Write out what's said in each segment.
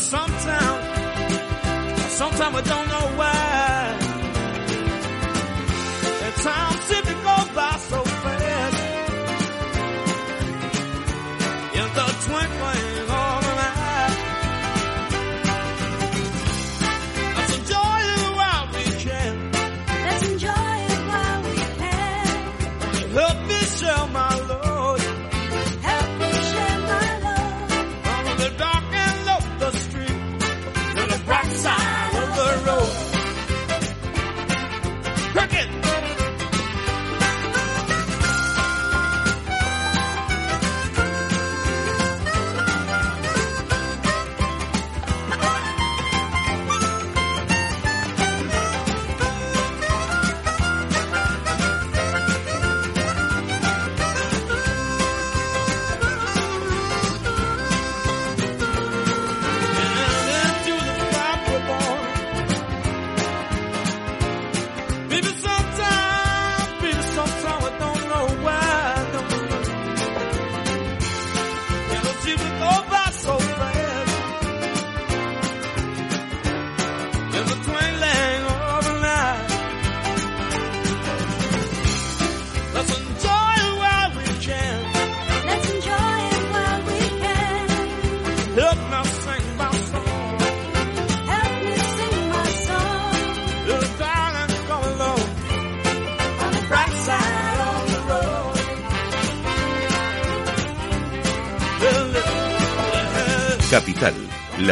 sometime, sometime I don't know why.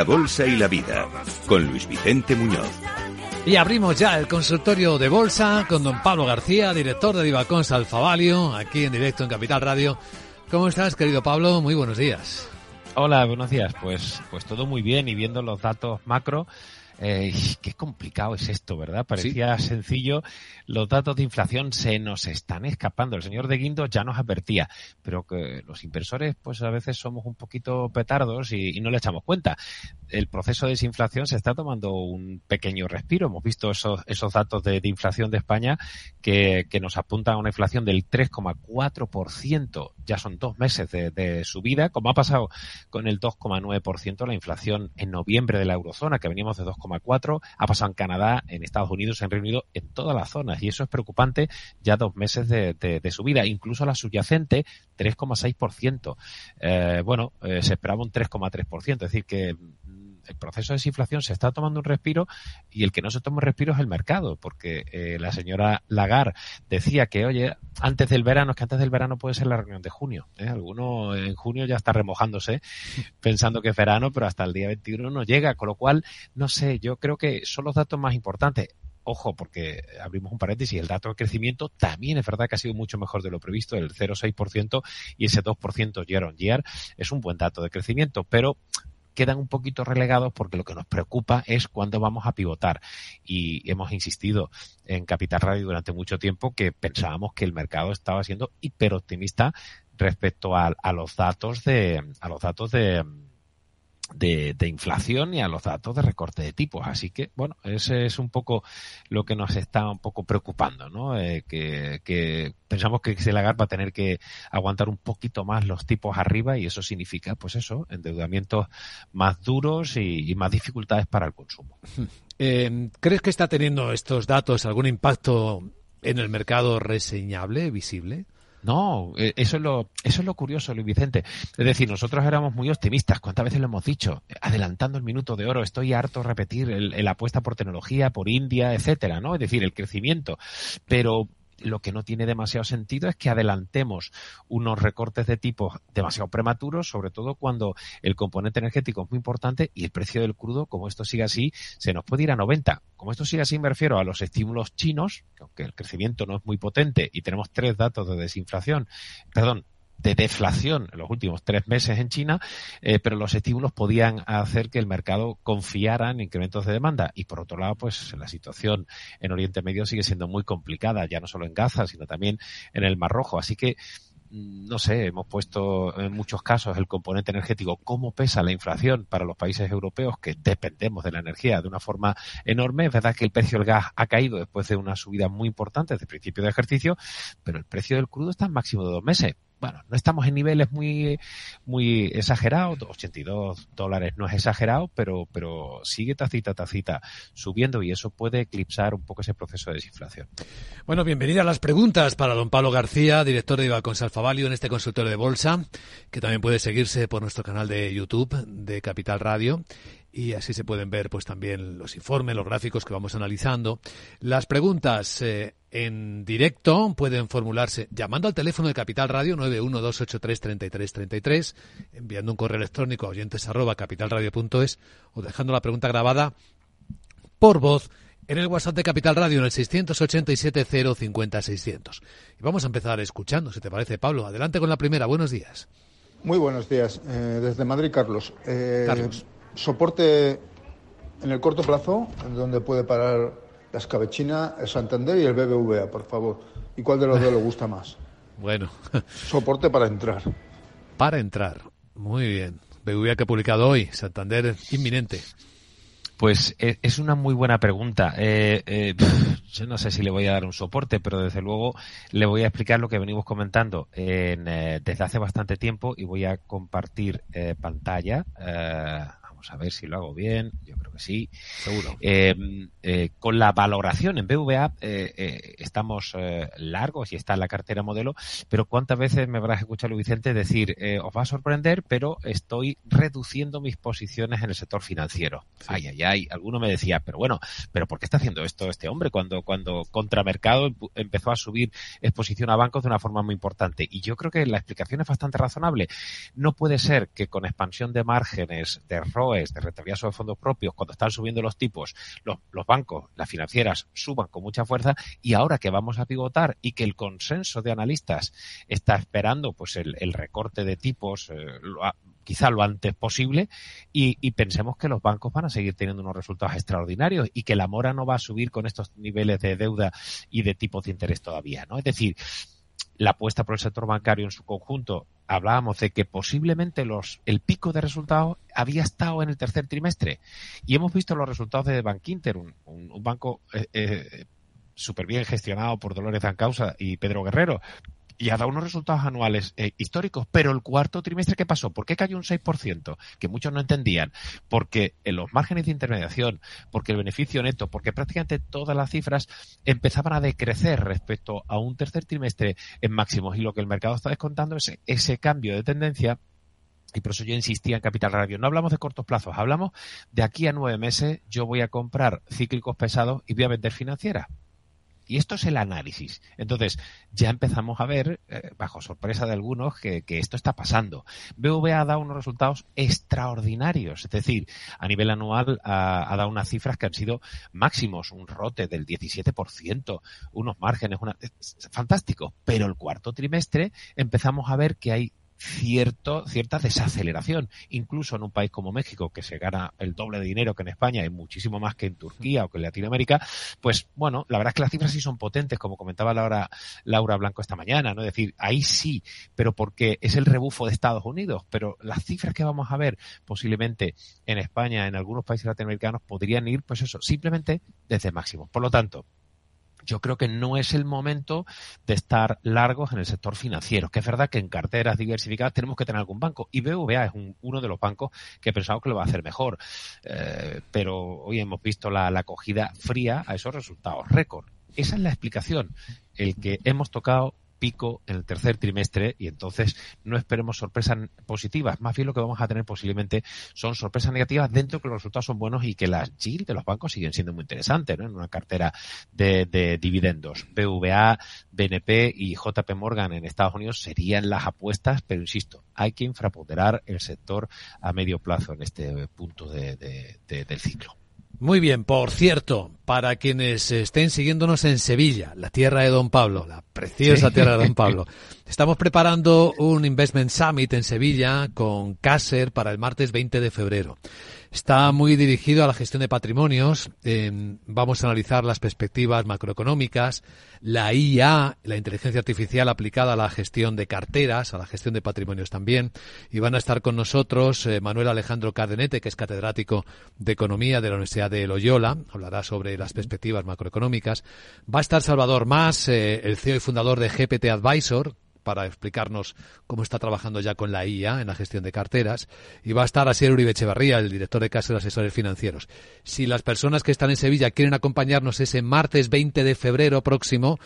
Bolsa y la Vida, con Luis Vicente Muñoz. Y abrimos ya el consultorio de Bolsa con don Pablo García, director de Divacons Alfavalio, aquí en directo en Capital Radio. ¿Cómo estás, querido Pablo? Muy buenos días. Hola, buenos días. Pues, pues todo muy bien y viendo los datos macro, eh, qué complicado es esto, ¿verdad? Parecía sencillo. Los datos de inflación se nos están escapando. El señor de Guindo ya nos advertía, pero que los inversores, pues a veces somos un poquito petardos y, no le echamos cuenta. El proceso de desinflación se está tomando un pequeño respiro. Hemos visto esos, esos datos de, inflación de España que, que, nos apuntan a una inflación del 3,4%. Ya son dos meses de, de subida, como ha pasado con el 2,9% la inflación en noviembre de la eurozona, que veníamos de 2,9% ha pasado en Canadá, en Estados Unidos, en Reino Unido, en todas las zonas. Y eso es preocupante ya dos meses de, de, subida. Incluso la subyacente, 3,6%. Eh, bueno, eh, se esperaba un 3,3%. Es decir, que el proceso de desinflación se está tomando un respiro y el que no se toma un respiro es el mercado, porque eh, la señora Lagarde decía que, oye, antes del verano, es que antes del verano puede ser la reunión de junio. ¿eh? Alguno en junio ya está remojándose pensando que es verano, pero hasta el día 21 no llega, con lo cual, no sé, yo creo que son los datos más importantes ojo, porque abrimos un paréntesis, el dato de crecimiento también es verdad que ha sido mucho mejor de lo previsto, el 0,6% y ese 2% year on year es un buen dato de crecimiento, pero quedan un poquito relegados porque lo que nos preocupa es cuándo vamos a pivotar. Y hemos insistido en Capital Radio durante mucho tiempo que pensábamos que el mercado estaba siendo hiperoptimista respecto a, a los datos de a los datos de de, inflación y a los datos de recorte de tipos. Así que, bueno, ese es un poco lo que nos está un poco preocupando, ¿no? Eh, que, pensamos que Lagarde va a tener que aguantar un poquito más los tipos arriba y eso significa, pues eso, endeudamientos más duros y, más dificultades para el consumo. Eh, ¿Crees que está teniendo estos datos algún impacto en el mercado reseñable, visible? No, eh, eso es lo, eso es lo curioso, Luis Vicente. Es decir, nosotros éramos muy optimistas. ¿Cuántas veces lo hemos dicho? Adelantando el minuto de oro, estoy harto de repetir el, apuesta por tecnología, por India, etcétera, ¿no? Es decir, el crecimiento. Pero lo que no tiene demasiado sentido es que adelantemos unos recortes de tipo demasiado prematuros, sobre todo cuando el componente energético es muy importante y el precio del crudo, como esto sigue así, se nos puede ir a 90. Como esto sigue así, me refiero a los estímulos chinos, que aunque el crecimiento no es muy potente y tenemos tres datos de desinflación, perdón, de deflación en los últimos tres meses en China, eh, pero los estímulos podían hacer que el mercado confiara en incrementos de demanda. Y por otro lado, pues la situación en Oriente Medio sigue siendo muy complicada, ya no solo en Gaza, sino también en el Mar Rojo. Así que mm, no sé, hemos puesto en muchos casos el componente energético, cómo pesa la inflación para los países europeos que dependemos de la energía de una forma enorme. Es verdad que el precio del gas ha caído después de una subida muy importante desde el principio de ejercicio, pero el precio del crudo está en máximo de dos meses bueno, no estamos en niveles muy, muy exagerados, 82 dólares no es exagerado, pero, pero sigue tacita, tacita subiendo y eso puede eclipsar un poco ese proceso de desinflación. Bueno, bienvenida a las preguntas para don Pablo García, director de Ibacons Alfavalio en este consultorio de bolsa, que también puede seguirse por nuestro canal de YouTube de Capital Radio y así se pueden ver pues también los informes, los gráficos que vamos analizando. Las preguntas eh, en directo pueden formularse llamando al teléfono de Capital Radio 912833333, enviando un correo electrónico a oyentes arroba capitalradio.es o dejando la pregunta grabada por voz en el WhatsApp de Capital Radio en el 687 050 600. Y vamos a empezar escuchando, si te parece, Pablo. Adelante con la primera. Buenos días. Muy buenos días. Eh, desde Madrid, Carlos. Eh, Carlos soporte en el corto plazo, en donde puede parar la escabechina, el Santander y el BBVA, por favor. ¿Y cuál de los dos le gusta más? Bueno. Soporte para entrar. Para entrar. Muy bien. BBVA que ha publicado hoy, Santander inminente. Pues eh, es una muy buena pregunta. Eh, eh, yo no sé si le voy a dar un soporte, pero desde luego le voy a explicar lo que venimos comentando desde hace bastante tiempo y voy a compartir pantalla Vamos a ver si lo hago bien. Yo creo que sí. Seguro. Eh, eh, con la valoración en BVA eh, estamos largos y está en la cartera modelo, pero ¿cuántas veces me habrás escuchado, Vicente, decir, os va a sorprender, pero estoy reduciendo mis posiciones en el sector financiero? Ay, ay, ay. Alguno me decía, pero bueno, ¿pero por qué está haciendo esto este hombre cuando, cuando contramercado empezó a subir exposición a bancos de una forma muy importante? Y yo creo que la explicación es bastante razonable. No puede ser que con expansión de márgenes, de error, es de rentabilidad sobre fondos propios, cuando están subiendo los tipos, los, bancos, las financieras suban con mucha fuerza y ahora que vamos a pivotar y que el consenso de analistas está esperando pues el, recorte de tipos, eh, quizá lo antes posible y, y, pensemos que los bancos van a seguir teniendo unos resultados extraordinarios y que la mora no va a subir con estos niveles de deuda y de tipos de interés todavía, ¿no? Es decir, la apuesta por el sector bancario en su conjunto, hablábamos de que posiblemente los, el pico de resultados había estado en el tercer trimestre. Y hemos visto los resultados de Bank Inter, un, un, banco eh, eh, súper bien gestionado por Dolores Zancausa y Pedro Guerrero, y ha dado unos resultados anuales eh, históricos, pero el cuarto trimestre, ¿qué pasó? ¿Por qué cayó un 6%? Que muchos no entendían. Porque en los márgenes de intermediación, porque el beneficio neto, porque prácticamente todas las cifras empezaban a decrecer respecto a un tercer trimestre en máximos. Y lo que el mercado está descontando es ese cambio de tendencia y por eso yo insistía en Capital Radio. No hablamos de cortos plazos, hablamos de aquí a nueve meses yo voy a comprar cíclicos pesados y voy a vender financiera Y esto es el análisis. Entonces, ya empezamos a ver, eh, bajo sorpresa de algunos, que, esto está pasando. BVA ha dado unos resultados extraordinarios. Es decir, a nivel anual ha, dado unas cifras que han sido máximos, un rote del 17%, unos márgenes, una, fantástico. Pero el cuarto trimestre empezamos a ver que hay cierto, cierta desaceleración. Incluso en un país como México, que se gana el doble de dinero que en España y muchísimo más que en Turquía o que en Latinoamérica, pues bueno, la verdad es que las cifras sí son potentes, como comentaba Laura, Laura Blanco esta mañana, ¿no? Es decir, ahí sí, pero porque es el rebufo de Estados Unidos, pero las cifras que vamos a ver posiblemente en España, en algunos países latinoamericanos, podrían ir, pues eso, simplemente desde máximo. Por lo tanto, yo creo que no es el momento de estar largos en el sector financiero, que es verdad que en carteras diversificadas tenemos que tener algún banco y BVA es uno de los bancos que he pensado que lo va a hacer mejor, eh, pero hoy hemos visto la, la acogida fría a esos resultados récord. Esa es la explicación, el que hemos tocado pico en el tercer trimestre y entonces no esperemos sorpresas positivas. Más bien lo que vamos a tener posiblemente son sorpresas negativas dentro que los resultados son buenos y que las yield de los bancos siguen siendo muy interesantes en una cartera de, de dividendos. BVA, BNP y JP Morgan en Estados Unidos serían las apuestas, pero insisto, hay que infraponderar el sector a medio plazo en este punto de, del ciclo. Muy bien, por cierto, para quienes estén siguiéndonos en Sevilla, la tierra de Don Pablo, la preciosa tierra de Don Pablo, estamos preparando un Investment Summit en Sevilla con Caser para el martes 20 de febrero. Está muy dirigido a la gestión de patrimonios. vamos a analizar las perspectivas macroeconómicas, la IA, la inteligencia artificial aplicada a la gestión de carteras, a la gestión de patrimonios también. Y van a estar con nosotros eh, Manuel Alejandro Cardenete, que es catedrático de Economía de la Universidad de Loyola. Hablará sobre las perspectivas macroeconómicas. Va a estar Salvador Más, eh, el CEO y fundador de GPT Advisor, para explicarnos cómo está trabajando ya con la IA en la gestión de carteras. Y va a estar Asier Uribe Echevarría, el director de Casa de Asesores Financieros. Si las personas que están en Sevilla quieren acompañarnos ese martes 20 de febrero próximo,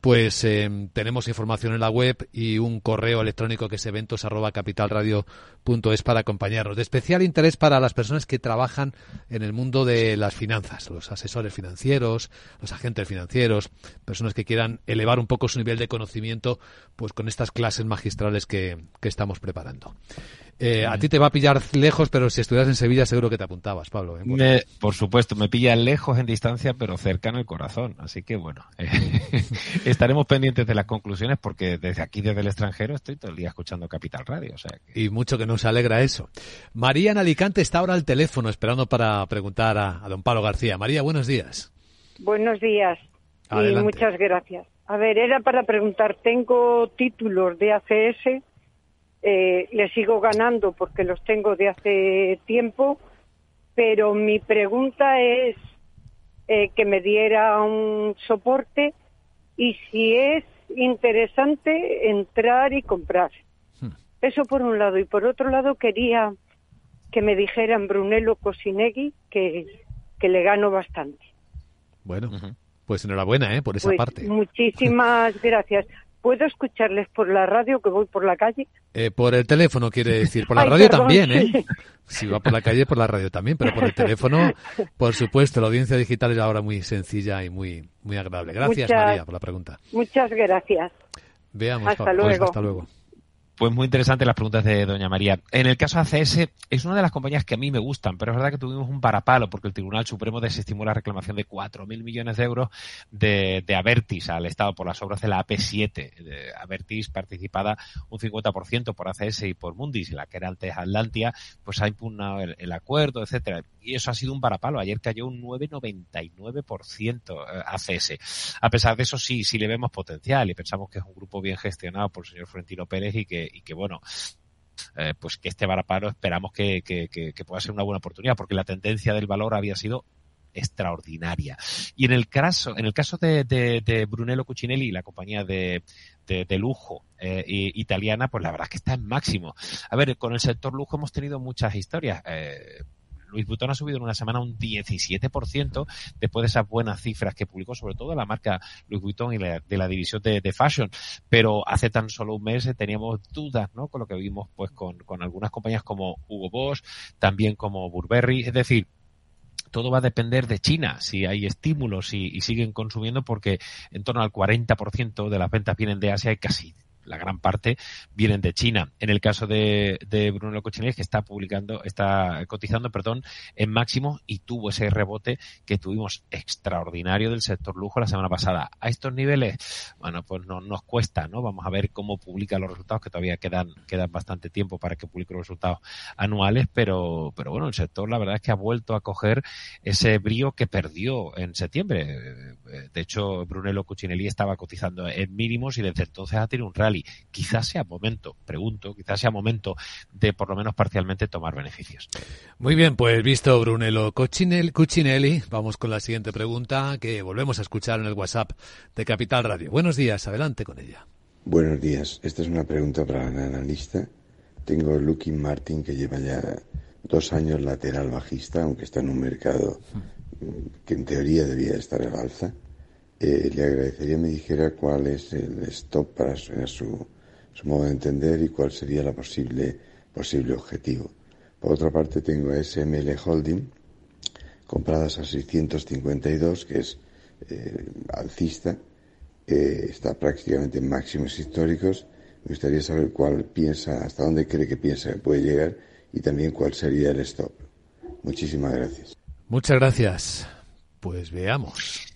pues eh, tenemos información en la web y un correo electrónico que es eventos arroba capitalradio.es para acompañarnos. De especial interés para las personas que trabajan en el mundo de las finanzas, los asesores financieros, los agentes financieros, personas que quieran elevar un poco su nivel de conocimiento pues con estas clases magistrales que, que estamos preparando. Eh, a ti te va a pillar lejos, pero si estuvieras en Sevilla seguro que te apuntabas, Pablo. ¿eh? por supuesto, me pilla lejos en distancia, pero cerca en el corazón. Así que bueno, eh, estaremos pendientes de las conclusiones porque desde aquí, desde el extranjero, estoy todo el día escuchando Capital Radio. Y mucho que nos alegra eso. María en Alicante está ahora al teléfono esperando para preguntar a, don Pablo García. María, buenos días. Buenos días y muchas gracias. A ver, era para preguntar, tengo títulos de ACS eh, le sigo ganando porque los tengo de hace tiempo, pero mi pregunta es eh, que me diera un soporte y si es interesante entrar y comprar. Hmm. Eso por un lado. Y por otro lado quería que me dijeran Brunello Cosinegui que, que le gano bastante. Bueno, pues enhorabuena ¿eh? por esa pues parte. Muchísimas gracias. ¿Puedo escucharles por la radio que voy por la calle? Eh, por el teléfono, quiere decir. Por la radio también, ¿eh? Si va por la calle, por la radio también, pero por el teléfono, por supuesto. La audiencia digital es ahora muy sencilla y muy, muy agradable. Gracias, María, por la pregunta. Muchas gracias. Veamos, hasta luego. hasta luego. Pues muy interesante las preguntas de doña María. En el caso ACS, es una de las compañías que a mí me gustan, pero es verdad que tuvimos un parapalo porque el Tribunal Supremo desestimó la reclamación de 4.000 millones de euros de, de, Avertis al Estado por las obras de la AP7. De Avertis participada un 50% por ACS y por Mundis, la que era antes Atlantia, pues ha impugnado el, acuerdo, etcétera. Y eso ha sido un parapalo. Ayer cayó un 9,99% eh, ACS. A pesar de eso, sí, sí le vemos potencial y pensamos que es un grupo bien gestionado por el señor Florentino Pérez y que y que bueno, eh, pues que este varaparo esperamos que, pueda ser una buena oportunidad, porque la tendencia del valor había sido extraordinaria. Y en el caso, en el caso de, Brunello Cucinelli, la compañía de, lujo eh, italiana, pues la verdad es que está en máximo. A ver, con el sector lujo hemos tenido muchas historias. Eh, Luis Vuitton ha subido en una semana un 17% después de esas buenas cifras que publicó, sobre todo la marca Luis Vuitton y de la división de, fashion. Pero hace tan solo un mes teníamos dudas, ¿no? Con lo que vimos, pues, con, con algunas compañías como Hugo Boss, también como Burberry. Es decir, todo va a depender de China, si hay estímulos y, y siguen consumiendo, porque en torno al 40% de las ventas vienen de Asia y casi la gran parte vienen de China. En el caso de, de Bruno Cochinelli, que está publicando, está cotizando, perdón, en máximo y tuvo ese rebote que tuvimos extraordinario del sector lujo la semana pasada. A estos niveles, bueno, pues no, nos cuesta, ¿no? Vamos a ver cómo publica los resultados, que todavía quedan, quedan bastante tiempo para que publique los resultados anuales, pero, pero bueno, el sector la verdad es que ha vuelto a coger ese brío que perdió en septiembre. De hecho, Brunello Cucinelli estaba cotizando en mínimos y desde entonces ha tenido un rally quizás sea momento, pregunto, quizás sea momento de por lo menos parcialmente tomar beneficios. Muy bien, pues visto Brunello Cucinelli, vamos con la siguiente pregunta que volvemos a escuchar en el WhatsApp de Capital Radio. Buenos días, adelante con ella. Buenos días, esta es una pregunta para el analista. Tengo Lucky Martin que lleva ya dos años lateral bajista, aunque está en un mercado que en teoría debía estar al alza. Eh, le agradecería me dijera cuál es el stop para su, su, modo de entender y cuál sería la posible, posible objetivo. Por otra parte, tengo SML Holding, compradas a 652, que es eh, alcista, está prácticamente en máximos históricos. Me gustaría saber cuál piensa, hasta dónde cree que piensa que puede llegar y también cuál sería el stop. Muchísimas gracias. Muchas gracias. Pues veamos.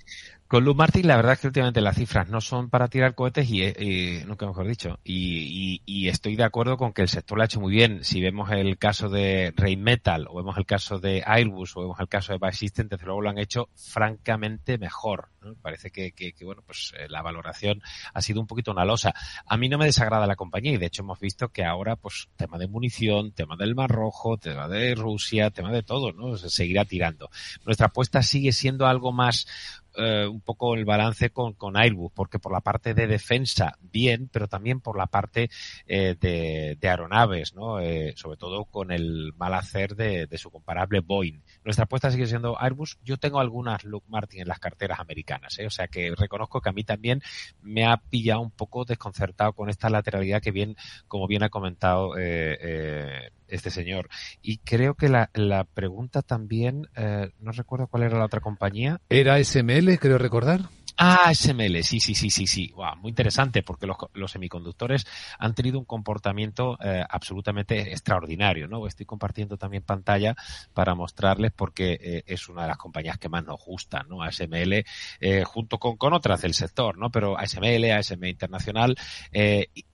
Con Luz Martin, la verdad es que últimamente las cifras no son para tirar cohetes y, nunca mejor dicho, y, y, estoy de acuerdo con que el sector lo ha hecho muy bien. Si vemos el caso de Rheinmetall, o vemos el caso de Airbus, o vemos el caso de Biosystems, desde luego lo han hecho francamente mejor. Parece que, que, que, bueno, pues eh, la valoración ha sido un poquito una losa. A mí no me desagrada la compañía y de hecho hemos visto que ahora, pues, tema de munición, tema del Mar Rojo, tema de Rusia, tema de todo, ¿no? Se seguirá tirando. Nuestra apuesta sigue siendo algo más eh, un poco el balance con, con Airbus, porque por la parte de defensa, bien, pero también por la parte eh, de, de, aeronaves, ¿no? Eh, sobre todo con el mal hacer de, de, su comparable Boeing. Nuestra apuesta sigue siendo Airbus. Yo tengo algunas Luke Martin en las carteras americanas, ¿eh? o sea que reconozco que a mí también me ha pillado un poco desconcertado con esta lateralidad que bien, como bien ha comentado eh, eh, este señor. Y creo que la, la pregunta también, eh, no recuerdo cuál era la otra compañía. Era SML, creo recordar. Ah, SML, sí, sí, sí, sí, sí. Wow, muy interesante porque los, semiconductores han tenido un comportamiento eh, absolutamente extraordinario, ¿no? Estoy compartiendo también pantalla para mostrarles porque eh, es una de las compañías que más nos gustan, ¿no? ASML, eh, junto con, con otras del sector, ¿no? Pero ASML, ASM Internacional,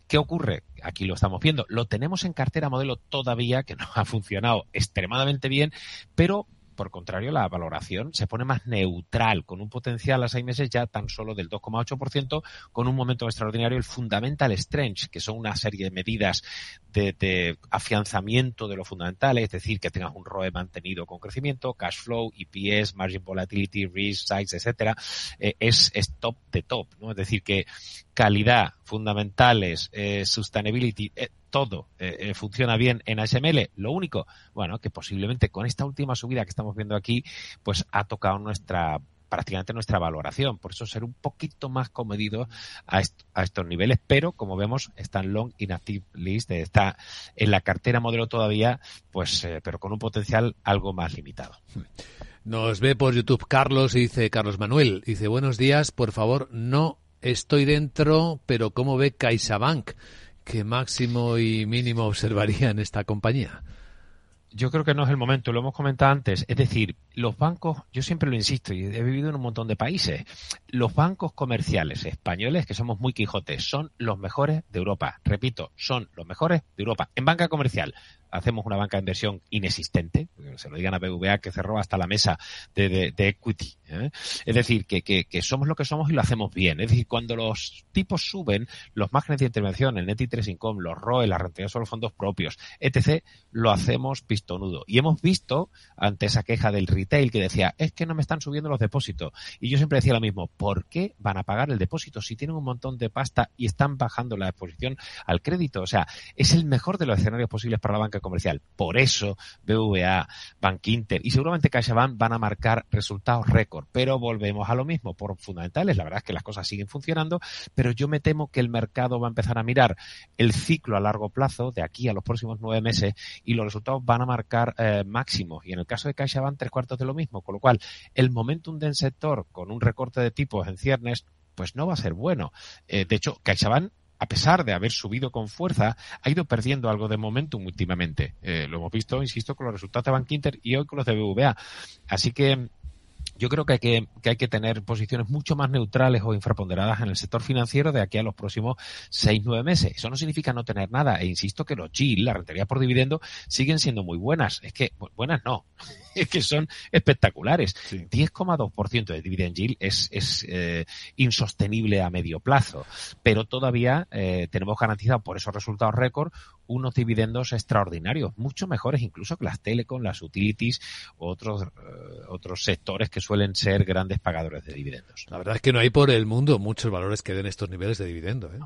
¿Qué ocurre? Aquí lo estamos viendo. Lo tenemos en cartera modelo todavía, que no ha funcionado extremadamente bien, pero por contrario, la valoración se pone más neutral, con un potencial a seis meses ya tan solo del 2,8%, con un momento extraordinario, el Fundamental Strength, que son una serie de medidas de, de, afianzamiento de lo fundamental, es decir, que tengas un ROE mantenido con crecimiento, cash flow, EPS, margin volatility, risk, size, etcétera, eh, es, es, top de top, ¿no? Es decir, que calidad, fundamentales, eh, sustainability, eh, todo eh, eh, funciona bien en ASML. Lo único, bueno, que posiblemente con esta última subida que estamos viendo aquí, pues ha tocado nuestra prácticamente nuestra valoración. Por eso ser un poquito más comedido a, est a, estos niveles, pero como vemos, está en long inactive list, está en la cartera modelo todavía, pues, eh, pero con un potencial algo más limitado. Nos ve por YouTube Carlos y dice, Carlos Manuel, dice, buenos días, por favor, no estoy dentro, pero ¿cómo ve CaixaBank? ¿Qué máximo y mínimo observaría en esta compañía? Yo creo que no es el momento, lo hemos comentado antes. Es decir, los bancos, yo siempre lo insisto, y he vivido en un montón de países, los bancos comerciales españoles, que somos muy quijotes, son los mejores de Europa. Repito, son los mejores de Europa. En banca comercial, hacemos una banca de inversión inexistente, se lo digan a BVA que cerró hasta la mesa de, equity. ¿eh? Es decir, que, que, que, somos lo que somos y lo hacemos bien. Es decir, cuando los tipos suben, los márgenes de intervención, el net interest income, los ROE, la rentabilidad sobre los fondos propios, etc., lo hacemos pistonudo. Y hemos visto, ante esa queja del retail que decía, es que no me están subiendo los depósitos. Y yo siempre decía lo mismo, ¿por qué van a pagar el depósito si tienen un montón de pasta y están bajando la exposición al crédito? O sea, es el mejor de los escenarios posibles para la banca comercial. Por eso BVA, Bank Inter y seguramente CaixaBank van a marcar resultados récord. Pero volvemos a lo mismo por fundamentales. La verdad es que las cosas siguen funcionando, pero yo me temo que el mercado va a empezar a mirar el ciclo a largo plazo de aquí a los próximos nueve meses y los resultados van a marcar eh, máximos. Y en el caso de CaixaBank, tres cuartos de lo mismo. Con lo cual, el momentum del sector con un recorte de tipos en ciernes, pues no va a ser bueno. Eh, de hecho, CaixaBank a pesar de haber subido con fuerza, ha ido perdiendo algo de momentum últimamente. Eh, lo hemos visto, insisto, con los resultados de Bank Inter y hoy con los de BVA. Así que yo creo que hay que, que hay que tener posiciones mucho más neutrales o infraponderadas en el sector financiero de aquí a los próximos seis, nueve meses. Eso no significa no tener nada. E insisto que los GIL, la rentabilidad por dividendo, siguen siendo muy buenas. Es que, buenas no. Es que son espectaculares. 10,2% de dividend yield es, es eh, insostenible a medio plazo. Pero todavía eh, tenemos garantizado por esos resultados récord unos dividendos extraordinarios, mucho mejores incluso que las telecom, las utilities, otros, eh, otros sectores que suelen ser grandes pagadores de dividendos. La verdad es que no hay por el mundo muchos valores que den estos niveles de dividendo. ¿eh?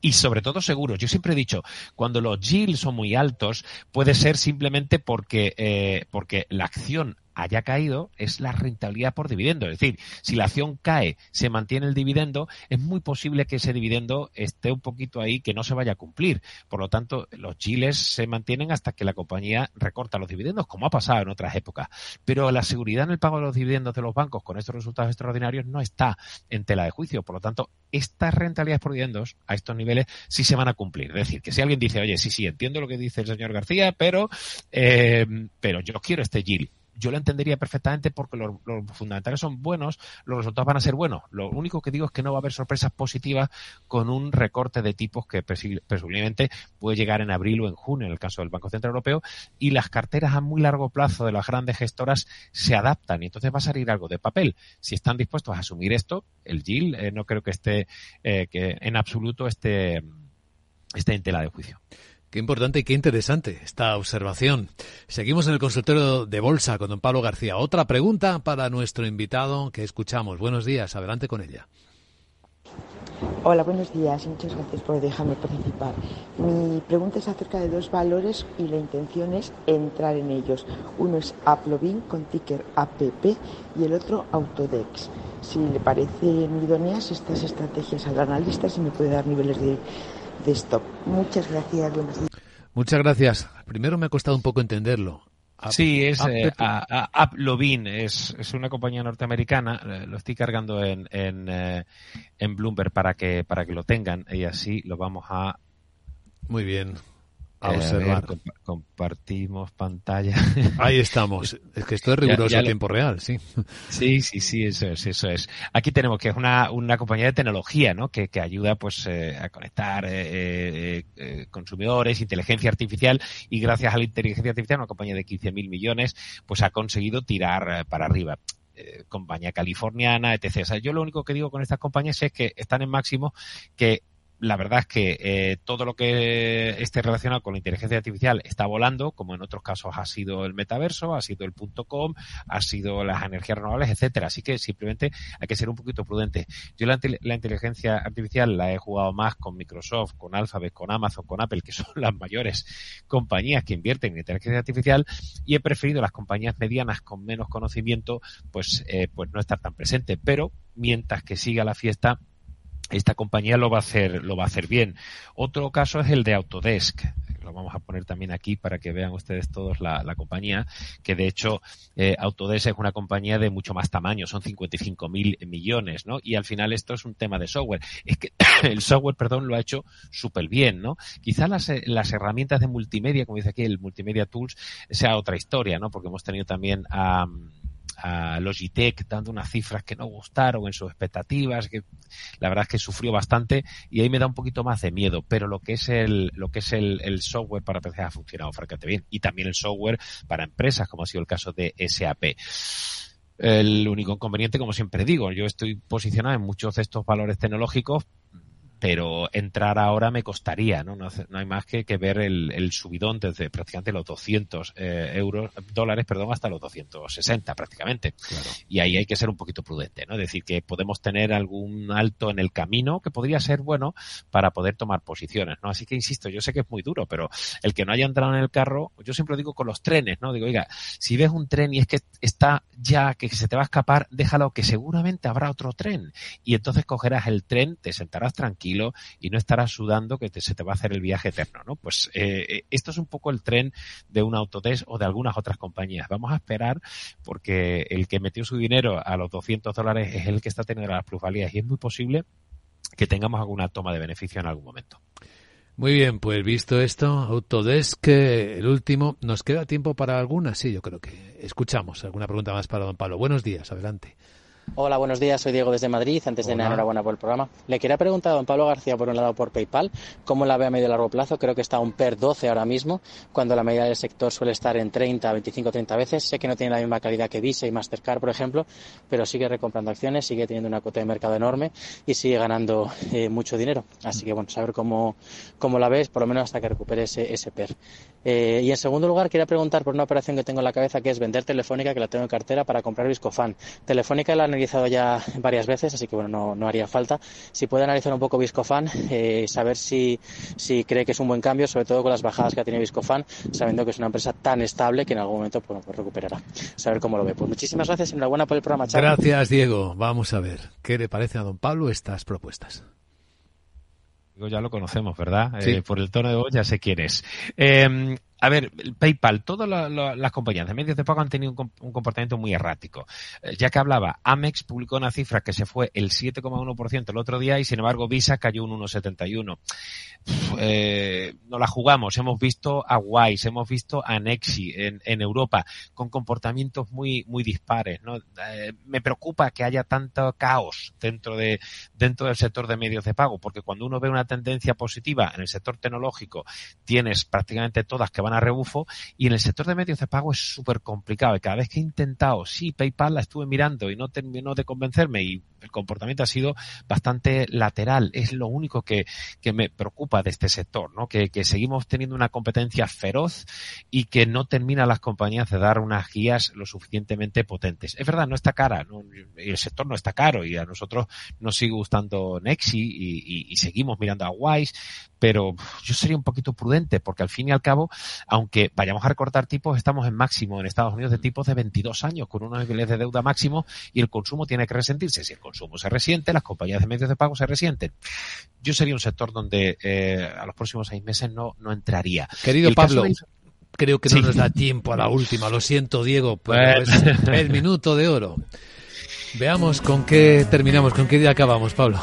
Y sobre todo seguros. Yo siempre he dicho, cuando los yields son muy altos, puede ser simplemente porque, eh, porque la acción haya caído es la rentabilidad por dividendo. Es decir, si la acción cae, se mantiene el dividendo, es muy posible que ese dividendo esté un poquito ahí, que no se vaya a cumplir. Por lo tanto, los chiles se mantienen hasta que la compañía recorta los dividendos, como ha pasado en otras épocas. Pero la seguridad en el pago de los dividendos de los bancos con estos resultados extraordinarios no está en tela de juicio. Por lo tanto, estas rentabilidades por dividendos a estos niveles sí se van a cumplir. Es decir, que si alguien dice, oye, sí, sí, entiendo lo que dice el señor García, pero, eh, pero yo quiero este yield yo lo entendería perfectamente porque los, fundamentales son buenos, los resultados van a ser buenos. Lo único que digo es que no va a haber sorpresas positivas con un recorte de tipos que presumiblemente puede llegar en abril o en junio en el caso del Banco Central Europeo y las carteras a muy largo plazo de las grandes gestoras se adaptan y entonces va a salir algo de papel. Si están dispuestos a asumir esto, el GIL eh, no creo que esté, eh, que en absoluto esté, esté en tela de juicio. Qué importante y qué interesante esta observación. Seguimos en el consultorio de bolsa con don Pablo García. Otra pregunta para nuestro invitado que escuchamos. Buenos días, adelante con ella. Hola, buenos días. Muchas gracias por dejarme participar. Mi pregunta es acerca de dos valores y la intención es entrar en ellos. Uno es Aplovin con ticker APP y el otro Autodex. Si le parecen idóneas estas estrategias al analista, si me puede dar niveles de de stop. Muchas gracias. Muchas gracias. Primero me ha costado un poco entenderlo. sí, es eh, es, es, una compañía norteamericana. Eh, lo estoy cargando en, en, eh, en Bloomberg para que, para que lo tengan y así lo vamos a. Muy bien a observar. compartimos pantalla. Ahí estamos. Es que esto es riguroso a tiempo real, sí. Sí, sí, sí, eso es, eso es. Aquí tenemos que es una, una compañía de tecnología, ¿no? Que, que ayuda, pues, eh, a conectar eh, eh, consumidores, inteligencia artificial y gracias a la inteligencia artificial, una compañía de 15 mil millones, pues ha conseguido tirar para arriba. compañía californiana, etc. O sea, yo lo único que digo con estas compañías es que están en máximo que la verdad es que eh, todo lo que esté relacionado con la inteligencia artificial está volando, como en otros casos ha sido el metaverso, ha sido el punto com, ha sido las energías renovables, etcétera. Así que simplemente hay que ser un poquito prudente. Yo la, la, inteligencia artificial la he jugado más con Microsoft, con Alphabet, con Amazon, con Apple, que son las mayores compañías que invierten en inteligencia artificial, y he preferido las compañías medianas con menos conocimiento, pues, eh, pues no estar tan presente. Pero mientras que siga la fiesta, esta compañía lo va a hacer, lo va a hacer bien. Otro caso es el de Autodesk. Lo vamos a poner también aquí para que vean ustedes todos la, compañía, que de hecho eh, Autodesk es una compañía de mucho más tamaño, son 55 mil millones, ¿no? Y al final esto es un tema de software. Es que el software, perdón, lo ha hecho súper bien, ¿no? Quizás las, las herramientas de multimedia, como dice aquí el Multimedia Tools, sea otra historia, ¿no? Porque hemos tenido también a a Logitech dando unas cifras que no gustaron en sus expectativas, que la verdad es que sufrió bastante y ahí me da un poquito más de miedo, pero lo que es el, lo que es el, el software para PC ha funcionado francamente bien y también el software para empresas, como ha sido el caso de SAP. El único inconveniente, como siempre digo, yo estoy posicionado en muchos de estos valores tecnológicos pero entrar ahora me costaría, ¿no? No, hay más que, que ver el, subidón desde prácticamente los 200 eh, euros, dólares, perdón, hasta los 260 prácticamente. Y ahí hay que ser un poquito prudente, ¿no? Es decir, que podemos tener algún alto en el camino que podría ser bueno para poder tomar posiciones, ¿no? Así que insisto, yo sé que es muy duro, pero el que no haya entrado en el carro, yo siempre digo con los trenes, ¿no? Digo, oiga, si ves un tren y es que está ya, que se te va a escapar, déjalo que seguramente habrá otro tren. Y entonces cogerás el tren, te sentarás tranquilo y no estarás sudando que se te va a hacer el viaje eterno, ¿no? Pues eh, eh, esto es un poco el tren de un Autodesk o de algunas otras compañías. Vamos a esperar porque el que metió su dinero a los 200 dólares es el que está teniendo las plusvalías y es muy posible que tengamos alguna toma de beneficio en algún momento. Muy bien, pues visto esto, Autodesk, eh, el último, ¿nos queda tiempo para alguna? Sí, yo creo que escuchamos alguna pregunta más para don Pablo. Buenos días, adelante. Hola, buenos días. Soy Diego desde Madrid. Antes de nada, enhorabuena por el programa. Le quería preguntar a don Pablo García, por un lado, por PayPal, cómo la ve a medio y largo plazo. Creo que está un PER 12 ahora mismo, cuando la medida del sector suele estar en 30, 25, 30 veces. Sé que no tiene la misma calidad que Visa y Mastercard, por ejemplo, pero sigue recomprando acciones, sigue teniendo una cuota de mercado enorme y sigue ganando eh, mucho dinero. Así que, bueno, saber cómo, cómo la ves, por lo menos hasta que recupere ese, ese PER. Eh, y en segundo lugar, quería preguntar por una operación que tengo en la cabeza, que es vender Telefónica, que la tengo en cartera, para comprar Viscofan. Telefónica la analizado ya varias veces, así que bueno, no, no haría falta. Si puede analizar un poco Viscofan, eh, saber si, si cree que es un buen cambio, sobre todo con las bajadas que ha tenido Viscofan, sabiendo que es una empresa tan estable que en algún momento pues, pues recuperará. Saber cómo lo ve. Pues muchísimas gracias y enhorabuena por el programa. Gracias, Diego. Vamos a ver, ¿qué le parece a don Pablo estas propuestas? ya lo conocemos, ¿verdad? Eh, por el tono de voz ya sé quién es. Eh, a ver, PayPal, todas las compañías de medios de pago han tenido un, comportamiento muy errático. Eh, ya que hablaba, Amex publicó una cifra que se fue el 7,1% el otro día y sin embargo Visa cayó un 1,71%. Eh, no la jugamos, hemos visto a Wise, hemos visto a Nexi en, Europa con comportamientos muy, muy dispares. ¿no? Eh, me preocupa que haya tanto caos dentro, de, dentro del sector de medios de pago, porque cuando uno ve una tendencia positiva en el sector tecnológico, tienes prácticamente todas que van a rebufo. Y en el sector de medios de pago es súper complicado y cada vez que he intentado, sí, PayPal la estuve mirando y no terminó de convencerme y el comportamiento ha sido bastante lateral. Es lo único que, que me preocupa de este sector, ¿no? Que, que, seguimos teniendo una competencia feroz y que no terminan las compañías de dar unas guías lo suficientemente potentes. Es verdad, no está cara, ¿no? el sector no está caro y a nosotros nos sigue gustando Nexi y, y, y seguimos mirando a Wise, pero yo sería un poquito prudente porque al fin y al cabo, aunque vayamos a recortar tipos, estamos en máximo en Estados Unidos de tipos de 22 años con unos niveles de deuda máximo y el consumo tiene que resentirse. Si el consumo se resiente, las compañías de medios de pago se resienten. Yo sería un sector donde eh, a los próximos seis meses no, no entraría. Querido Pablo, creo que no nos da tiempo a la última. Lo siento, Diego, pero es el minuto de oro. Veamos con qué terminamos, con qué día acabamos, Pablo.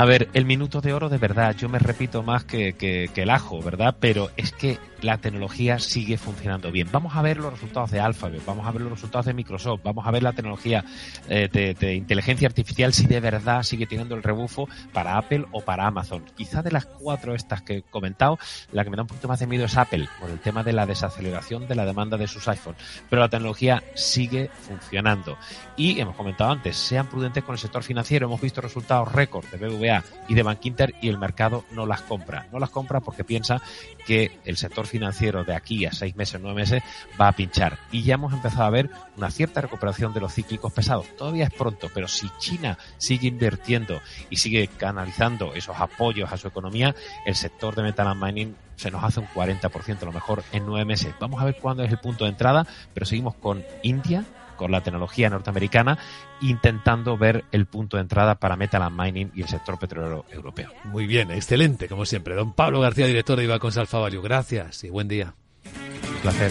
A ver, el minuto de oro de verdad, yo me repito más que, que, el ajo, ¿verdad? Pero es que la tecnología sigue funcionando bien. Vamos a ver los resultados de Alphabet, vamos a ver los resultados de Microsoft, vamos a ver la tecnología eh, de, inteligencia artificial si de verdad sigue teniendo el rebufo para Apple o para Amazon. Quizá de las cuatro estas que he comentado, la que me da un poquito más de miedo es Apple, por el tema de la desaceleración de la demanda de sus iPhones. Pero la tecnología sigue funcionando. Y hemos comentado antes, sean prudentes con el sector financiero. Hemos visto resultados récord de BBVA y de Bank Inter y el mercado no las compra. No las compra porque piensa que el sector financiero de aquí a seis meses, nueve meses va a pinchar. Y ya hemos empezado a ver una cierta recuperación de los cíclicos pesados. Todavía es pronto, pero si China sigue invirtiendo y sigue canalizando esos apoyos a su economía, el sector de metal and mining se nos hace un 40% a lo mejor en nueve meses. Vamos a ver cuándo es el punto de entrada, pero seguimos con India, con la tecnología norteamericana, intentando ver el punto de entrada para Metal and Mining y el sector petrolero europeo. Muy bien, excelente, como siempre. Don Pablo García, director de Ibacons Alfa Value. Gracias y buen día. Un placer.